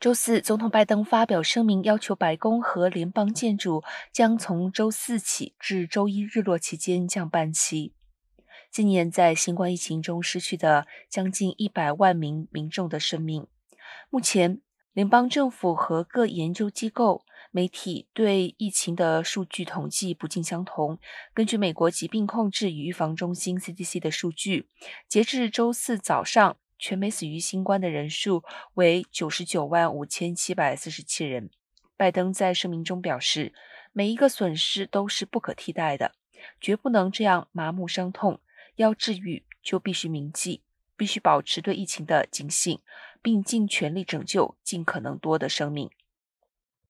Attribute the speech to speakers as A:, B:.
A: 周四，总统拜登发表声明，要求白宫和联邦建筑将从周四起至周一日落期间降半旗。今年在新冠疫情中失去的将近一百万名民众的生命。目前，联邦政府和各研究机构、媒体对疫情的数据统计不尽相同。根据美国疾病控制与预防中心 （CDC） 的数据，截至周四早上。全美死于新冠的人数为九十九万五千七百四十七人。拜登在声明中表示，每一个损失都是不可替代的，绝不能这样麻木伤痛。要治愈，就必须铭记，必须保持对疫情的警醒，并尽全力拯救尽可能多的生命。